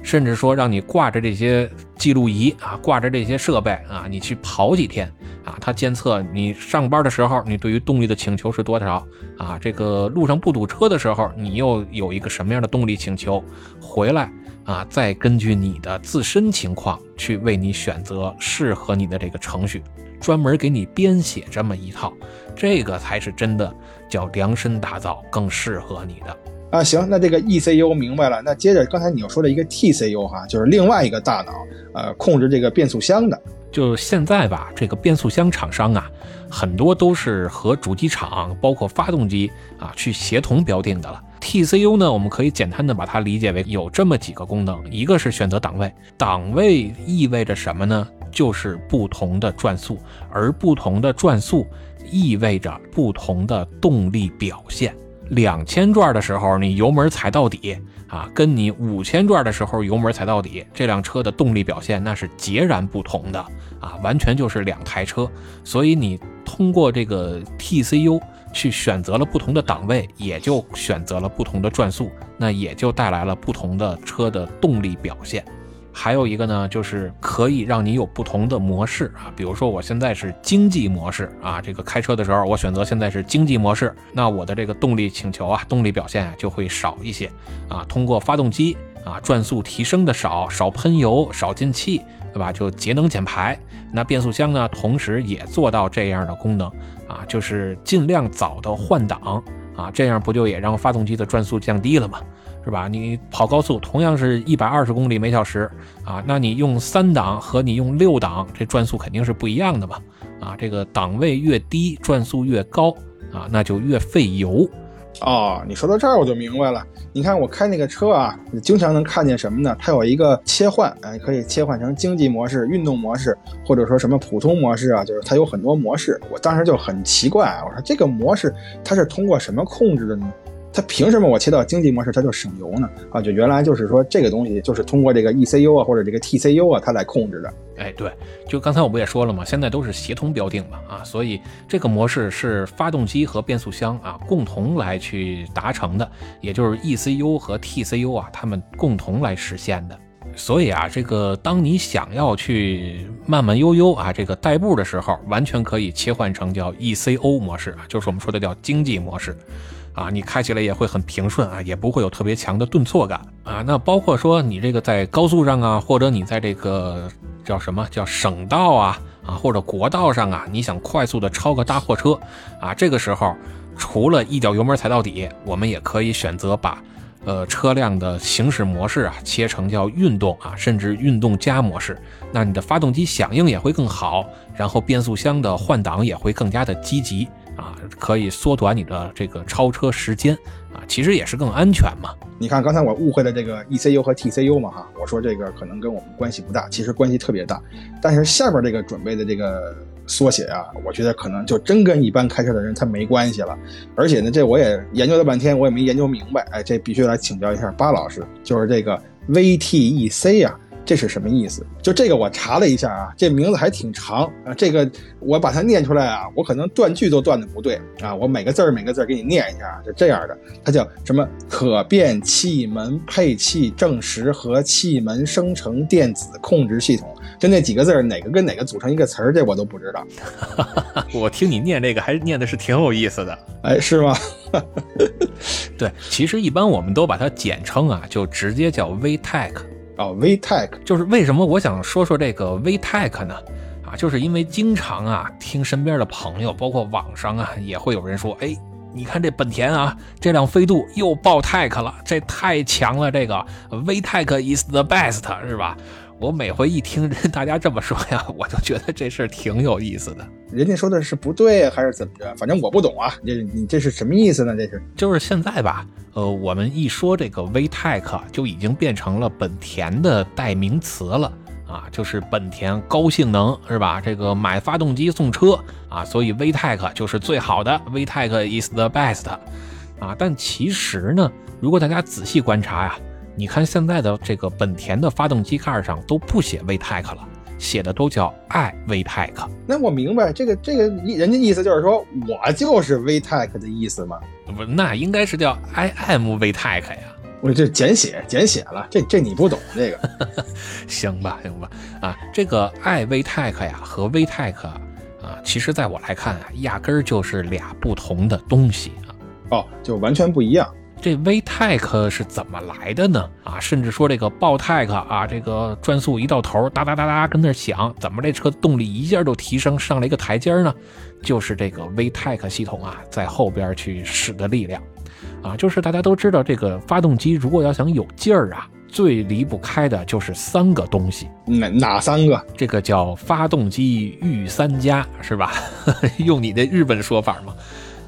甚至说让你挂着这些记录仪啊，挂着这些设备啊，你去跑几天啊，它监测你上班的时候你对于动力的请求是多少啊？这个路上不堵车的时候，你又有一个什么样的动力请求？回来啊，再根据你的自身情况去为你选择适合你的这个程序，专门给你编写这么一套，这个才是真的叫量身打造，更适合你的。啊，行，那这个 ECU 明白了。那接着刚才你又说了一个 TCU 哈，就是另外一个大脑，呃，控制这个变速箱的。就现在吧，这个变速箱厂商啊，很多都是和主机厂包括发动机啊去协同标定的了。TCU 呢，我们可以简单的把它理解为有这么几个功能，一个是选择档位，档位意味着什么呢？就是不同的转速，而不同的转速意味着不同的动力表现。两千转的时候，你油门踩到底啊，跟你五千转的时候油门踩到底，这辆车的动力表现那是截然不同的啊，完全就是两台车。所以你通过这个 TCU 去选择了不同的档位，也就选择了不同的转速，那也就带来了不同的车的动力表现。还有一个呢，就是可以让你有不同的模式啊，比如说我现在是经济模式啊，这个开车的时候我选择现在是经济模式，那我的这个动力请求啊，动力表现啊就会少一些啊。通过发动机啊转速提升的少，少喷油，少进气，对吧？就节能减排。那变速箱呢，同时也做到这样的功能啊，就是尽量早的换挡啊，这样不就也让发动机的转速降低了吗？是吧？你跑高速同样是一百二十公里每小时啊，那你用三档和你用六档，这转速肯定是不一样的嘛。啊，这个档位越低，转速越高啊，那就越费油。哦，你说到这儿我就明白了。你看我开那个车啊，经常能看见什么呢？它有一个切换，哎，可以切换成经济模式、运动模式，或者说什么普通模式啊，就是它有很多模式。我当时就很奇怪，我说这个模式它是通过什么控制的呢？它凭什么我切到经济模式它就省油呢？啊，就原来就是说这个东西就是通过这个 ECU 啊或者这个 TCU 啊它来控制的。哎，对，就刚才我不也说了吗？现在都是协同标定嘛，啊，所以这个模式是发动机和变速箱啊共同来去达成的，也就是 ECU 和 TCU 啊他们共同来实现的。所以啊，这个当你想要去慢慢悠悠啊这个代步的时候，完全可以切换成叫 ECO 模式，就是我们说的叫经济模式。啊，你开起来也会很平顺啊，也不会有特别强的顿挫感啊。那包括说你这个在高速上啊，或者你在这个叫什么叫省道啊啊，或者国道上啊，你想快速的超个大货车啊，这个时候除了一脚油门踩到底，我们也可以选择把呃车辆的行驶模式啊切成叫运动啊，甚至运动加模式，那你的发动机响应也会更好，然后变速箱的换挡也会更加的积极。啊，可以缩短你的这个超车时间啊，其实也是更安全嘛。你看刚才我误会了这个 ECU 和 TCU 嘛哈，我说这个可能跟我们关系不大，其实关系特别大。但是下边这个准备的这个缩写啊，我觉得可能就真跟一般开车的人他没关系了。而且呢，这我也研究了半天，我也没研究明白。哎，这必须来请教一下巴老师，就是这个 VTEC 啊，这是什么意思？就这个我查了一下啊，这名字还挺长啊。这个我把它念出来啊，我可能断句都断的不对啊。我每个字儿每个字儿给你念一下啊，就这样的。它叫什么？可变气门配气正时和气门生成电子控制系统。就那几个字儿，哪个跟哪个组成一个词儿，这我都不知道。我听你念这个，还念的是挺有意思的。哎，是吗？对，其实一般我们都把它简称啊，就直接叫 VTech。啊，VTech 就是为什么我想说说这个 VTech 呢？啊，就是因为经常啊听身边的朋友，包括网上啊也会有人说，哎，你看这本田啊，这辆飞度又爆 Tech 了，这太强了，这个 VTech is the best，是吧？我每回一听人大家这么说呀，我就觉得这事儿挺有意思的。人家说的是不对还是怎么着？反正我不懂啊。这你这是什么意思呢？这是就是现在吧，呃，我们一说这个 VTEC 就已经变成了本田的代名词了啊，就是本田高性能是吧？这个买发动机送车啊，所以 VTEC 就是最好的，VTEC is the best 啊。但其实呢，如果大家仔细观察呀。你看现在的这个本田的发动机盖上都不写 VTEC 了，写的都叫 i VTEC。那我明白这个这个人家意思就是说我就是 VTEC 的意思嘛？不，那应该是叫 I M VTEC 呀。我这简写简写了，这这你不懂这个。行吧行吧啊，这个 i VTEC 呀和 VTEC 啊，其实在我来看啊，压根儿就是俩不同的东西啊。哦，就完全不一样。这 VTEC 是怎么来的呢？啊，甚至说这个爆 TEC 啊，这个转速一到头，哒哒哒哒跟那响，怎么这车动力一下就提升上了一个台阶呢？就是这个 VTEC 系统啊，在后边去使的力量，啊，就是大家都知道，这个发动机如果要想有劲儿啊，最离不开的就是三个东西。哪哪三个？这个叫发动机御三家，是吧？用你的日本说法嘛，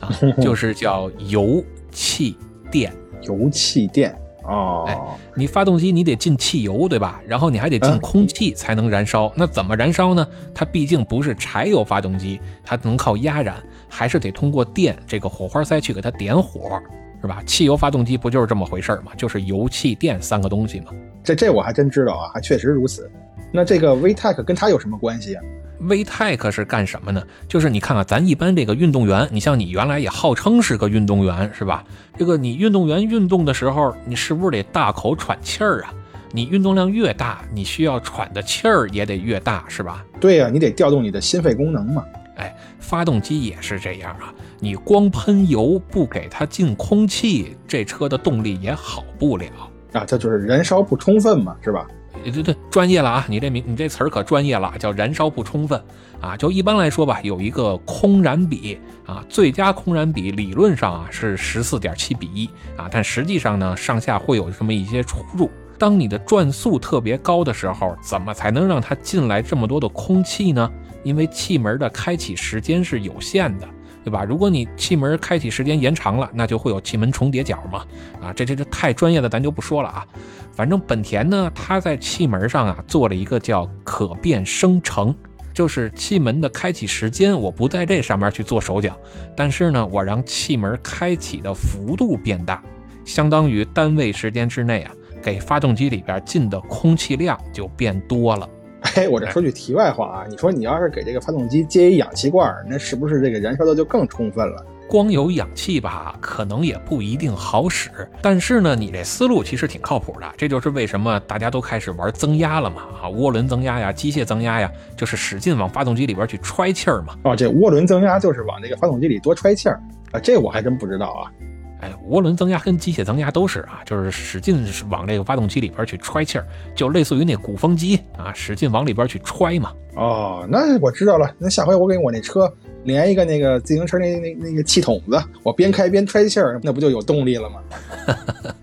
啊，就是叫油气。电、油、气、电哦，哎，你发动机你得进汽油对吧？然后你还得进空气才能燃烧。那怎么燃烧呢？它毕竟不是柴油发动机，它能靠压燃，还是得通过电这个火花塞去给它点火，是吧？汽油发动机不就是这么回事儿吗？就是油、气、电三个东西吗？这这我还真知道啊，还确实如此。那这个 VTEC 跟它有什么关系啊？VTEC 是干什么呢？就是你看看咱一般这个运动员，你像你原来也号称是个运动员，是吧？这个你运动员运动的时候，你是不是得大口喘气儿啊？你运动量越大，你需要喘的气儿也得越大，是吧？对呀，你得调动你的心肺功能嘛。哎，发动机也是这样啊，你光喷油不给它进空气，这车的动力也好不了啊。这就是燃烧不充分嘛，是吧？对对，专业了啊！你这名，你这词儿可专业了，叫燃烧不充分啊。就一般来说吧，有一个空燃比啊，最佳空燃比理论上啊是十四点七比一啊，但实际上呢，上下会有这么一些出入。当你的转速特别高的时候，怎么才能让它进来这么多的空气呢？因为气门的开启时间是有限的。对吧？如果你气门开启时间延长了，那就会有气门重叠角嘛。啊，这这这太专业的，咱就不说了啊。反正本田呢，它在气门上啊做了一个叫可变生成，就是气门的开启时间我不在这上面去做手脚，但是呢，我让气门开启的幅度变大，相当于单位时间之内啊，给发动机里边进的空气量就变多了。哎，我这说句题外话啊，你说你要是给这个发动机接一氧气罐，那是不是这个燃烧的就更充分了？光有氧气吧，可能也不一定好使。但是呢，你这思路其实挺靠谱的，这就是为什么大家都开始玩增压了嘛，啊，涡轮增压呀，机械增压呀，就是使劲往发动机里边去揣气儿嘛。哦，这涡轮增压就是往这个发动机里多揣气儿啊，这我还真不知道啊。哎，涡轮增压跟机械增压都是啊，就是使劲往这个发动机里边去揣气儿，就类似于那鼓风机啊，使劲往里边去揣嘛。哦，那我知道了，那下回我给我那车连一个那个自行车那那那个气筒子，我边开边揣气儿，那不就有动力了吗？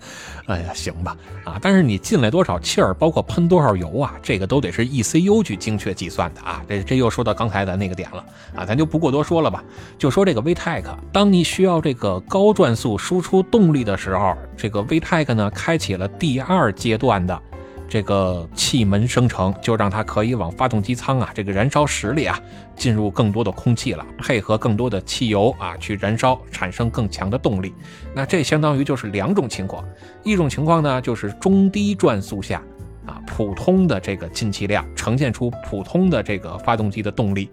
哎呀，行吧，啊，但是你进来多少气儿，包括喷多少油啊，这个都得是 ECU 去精确计算的啊。这这又说到刚才的那个点了啊，咱就不过多说了吧。就说这个 VTEC，当你需要这个高转速输出动力的时候，这个 VTEC 呢开启了第二阶段的。这个气门生成就让它可以往发动机舱啊，这个燃烧室里啊进入更多的空气了，配合更多的汽油啊去燃烧，产生更强的动力。那这相当于就是两种情况，一种情况呢就是中低转速下，啊，普通的这个进气量呈现出普通的这个发动机的动力；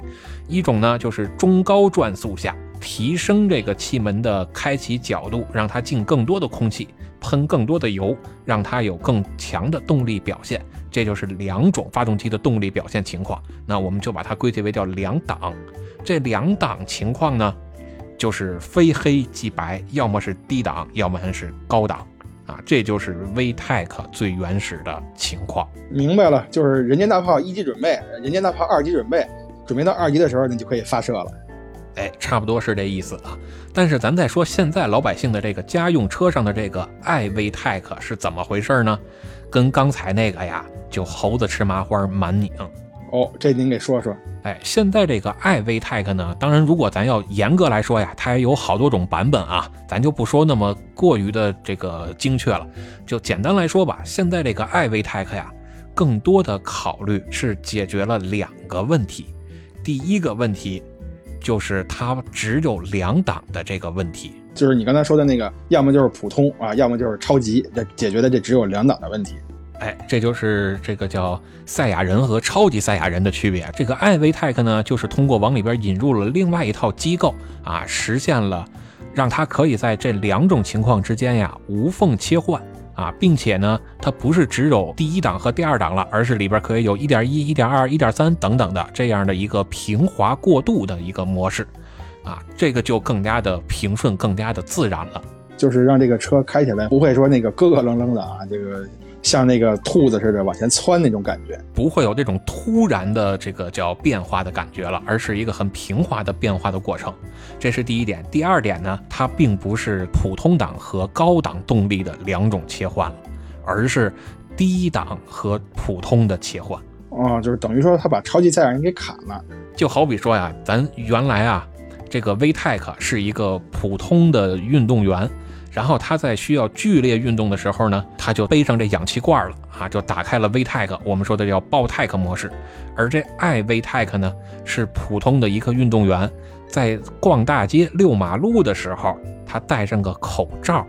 一种呢就是中高转速下提升这个气门的开启角度，让它进更多的空气，喷更多的油，让它有更强的动力表现。这就是两种发动机的动力表现情况。那我们就把它归结为叫两档。这两档情况呢，就是非黑即白，要么是低档，要么是高档。啊，这就是 VTEC 最原始的情况。明白了，就是人间大炮一级准备，人间大炮二级准备，准备到二级的时候，你就可以发射了。哎，差不多是这意思啊。但是咱再说现在老百姓的这个家用车上的这个爱 VTEC 是怎么回事呢？跟刚才那个呀，就猴子吃麻花满拧。哦，这您给说说。哎，现在这个爱 VTEC 呢，当然如果咱要严格来说呀，它也有好多种版本啊，咱就不说那么过于的这个精确了，就简单来说吧，现在这个爱 VTEC 呀，更多的考虑是解决了两个问题。第一个问题就是它只有两档的这个问题，就是你刚才说的那个，要么就是普通啊，要么就是超级，这解决的这只有两档的问题。哎，这就是这个叫赛亚人和超级赛亚人的区别。这个艾维泰克呢，就是通过往里边引入了另外一套机构啊，实现了让它可以在这两种情况之间呀无缝切换啊，并且呢，它不是只有第一档和第二档了，而是里边可以有一点一、一点二、一点三等等的这样的一个平滑过渡的一个模式啊，这个就更加的平顺，更加的自然了，就是让这个车开起来不会说那个咯咯楞楞的啊，这个。像那个兔子似的往前窜那种感觉，不会有这种突然的这个叫变化的感觉了，而是一个很平滑的变化的过程。这是第一点。第二点呢，它并不是普通档和高档动力的两种切换了，而是低档和普通的切换。哦，就是等于说它把超级赛亚人给砍了。就好比说呀，咱原来啊，这个 VTEC 是一个普通的运动员。然后他在需要剧烈运动的时候呢，他就背上这氧气罐了啊，就打开了 VTEC，我们说的叫爆 TEC 模式。而这爱 VTEC 呢，是普通的一个运动员在逛大街、遛马路的时候，他戴上个口罩，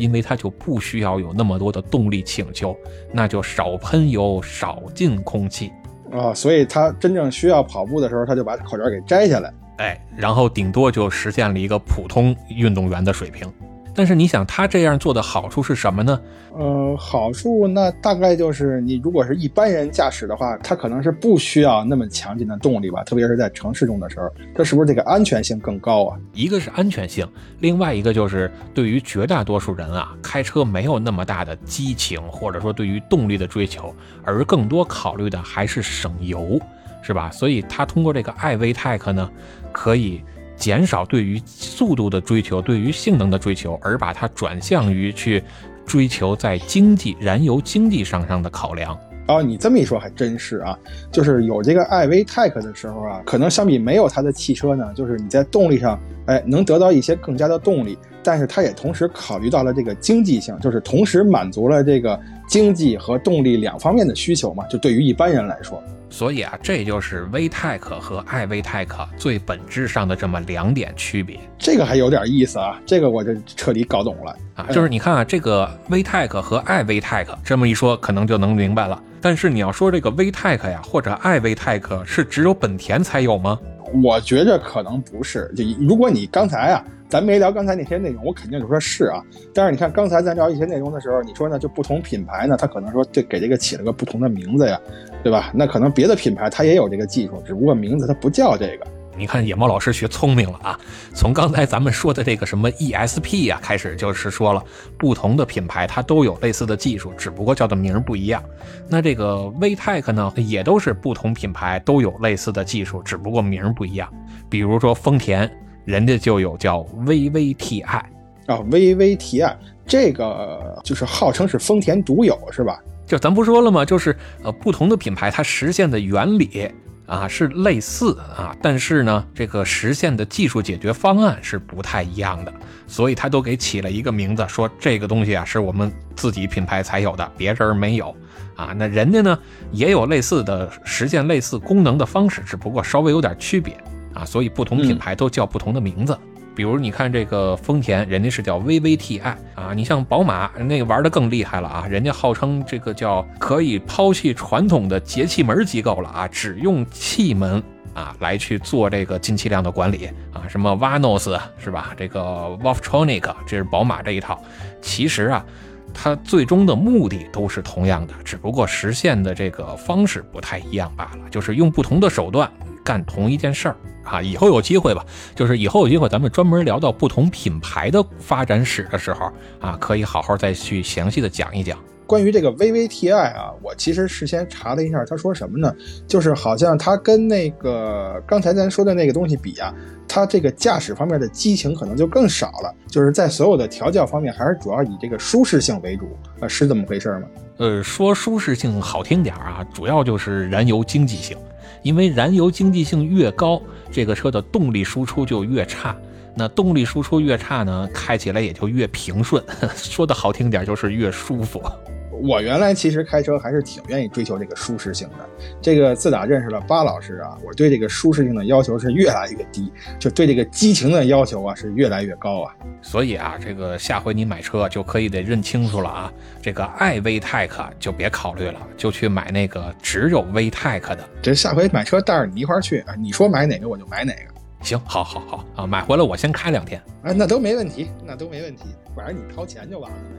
因为他就不需要有那么多的动力请求，那就少喷油、少进空气啊。所以他真正需要跑步的时候，他就把口罩给摘下来，哎，然后顶多就实现了一个普通运动员的水平。但是你想，他这样做的好处是什么呢？呃，好处那大概就是你如果是一般人驾驶的话，他可能是不需要那么强劲的动力吧，特别是在城市中的时候，它是不是这个安全性更高啊？一个是安全性，另外一个就是对于绝大多数人啊，开车没有那么大的激情，或者说对于动力的追求，而更多考虑的还是省油，是吧？所以他通过这个艾维泰克呢，可以。减少对于速度的追求，对于性能的追求，而把它转向于去追求在经济、燃油经济上上的考量。哦，你这么一说还真是啊，就是有这个艾维泰克的时候啊，可能相比没有它的汽车呢，就是你在动力上，哎，能得到一些更加的动力，但是它也同时考虑到了这个经济性，就是同时满足了这个经济和动力两方面的需求嘛，就对于一般人来说。所以啊，这就是 VTEC 和爱 VTEC 最本质上的这么两点区别。这个还有点意思啊，这个我就彻底搞懂了啊。就是你看啊，这个 VTEC 和爱 VTEC 这么一说，可能就能明白了。但是你要说这个 VTEC 呀，或者爱 VTEC 是只有本田才有吗？我觉着可能不是。就如果你刚才啊。咱没聊刚才那些内容，我肯定就说是啊。但是你看刚才咱聊一些内容的时候，你说呢？就不同品牌呢，它可能说这给这个起了个不同的名字呀，对吧？那可能别的品牌它也有这个技术，只不过名字它不叫这个。你看野猫老师学聪明了啊！从刚才咱们说的这个什么 ESP 啊开始，就是说了不同的品牌它都有类似的技术，只不过叫的名儿不一样。那这个 VTEC 呢，也都是不同品牌都有类似的技术，只不过名儿不一样。比如说丰田。人家就有叫 VVTi 啊，VVTi 这个就是号称是丰田独有，是吧？就咱不说了吗？就是呃，不同的品牌它实现的原理啊是类似啊，但是呢，这个实现的技术解决方案是不太一样的，所以它都给起了一个名字，说这个东西啊是我们自己品牌才有的，别人没有啊。那人家呢也有类似的实现类似功能的方式，只不过稍微有点区别。啊，所以不同品牌都叫不同的名字。比如你看这个丰田，人家是叫 VVTi 啊，你像宝马那个玩的更厉害了啊，人家号称这个叫可以抛弃传统的节气门机构了啊，只用气门啊来去做这个进气量的管理啊，什么 Vanos 是吧？这个 Wolftronic 这是宝马这一套，其实啊。它最终的目的都是同样的，只不过实现的这个方式不太一样罢了，就是用不同的手段干同一件事儿啊。以后有机会吧，就是以后有机会咱们专门聊到不同品牌的发展史的时候啊，可以好好再去详细的讲一讲。关于这个 VVTi 啊，我其实事先查了一下，他说什么呢？就是好像它跟那个刚才咱说的那个东西比啊，它这个驾驶方面的激情可能就更少了，就是在所有的调教方面还是主要以这个舒适性为主啊，是这么回事吗？呃，说舒适性好听点啊，主要就是燃油经济性，因为燃油经济性越高，这个车的动力输出就越差，那动力输出越差呢，开起来也就越平顺，说的好听点就是越舒服。我原来其实开车还是挺愿意追求这个舒适性的。这个自打认识了巴老师啊，我对这个舒适性的要求是越来越低，就对这个激情的要求啊是越来越高啊。所以啊，这个下回你买车就可以得认清楚了啊。这个爱 VTEC 就别考虑了，就去买那个只有 VTEC 的。这下回买车带着你一块儿去啊，你说买哪个我就买哪个。行，好，好，好啊，买回来我先开两天。哎，那都没问题，那都没问题，反正你掏钱就完了呗。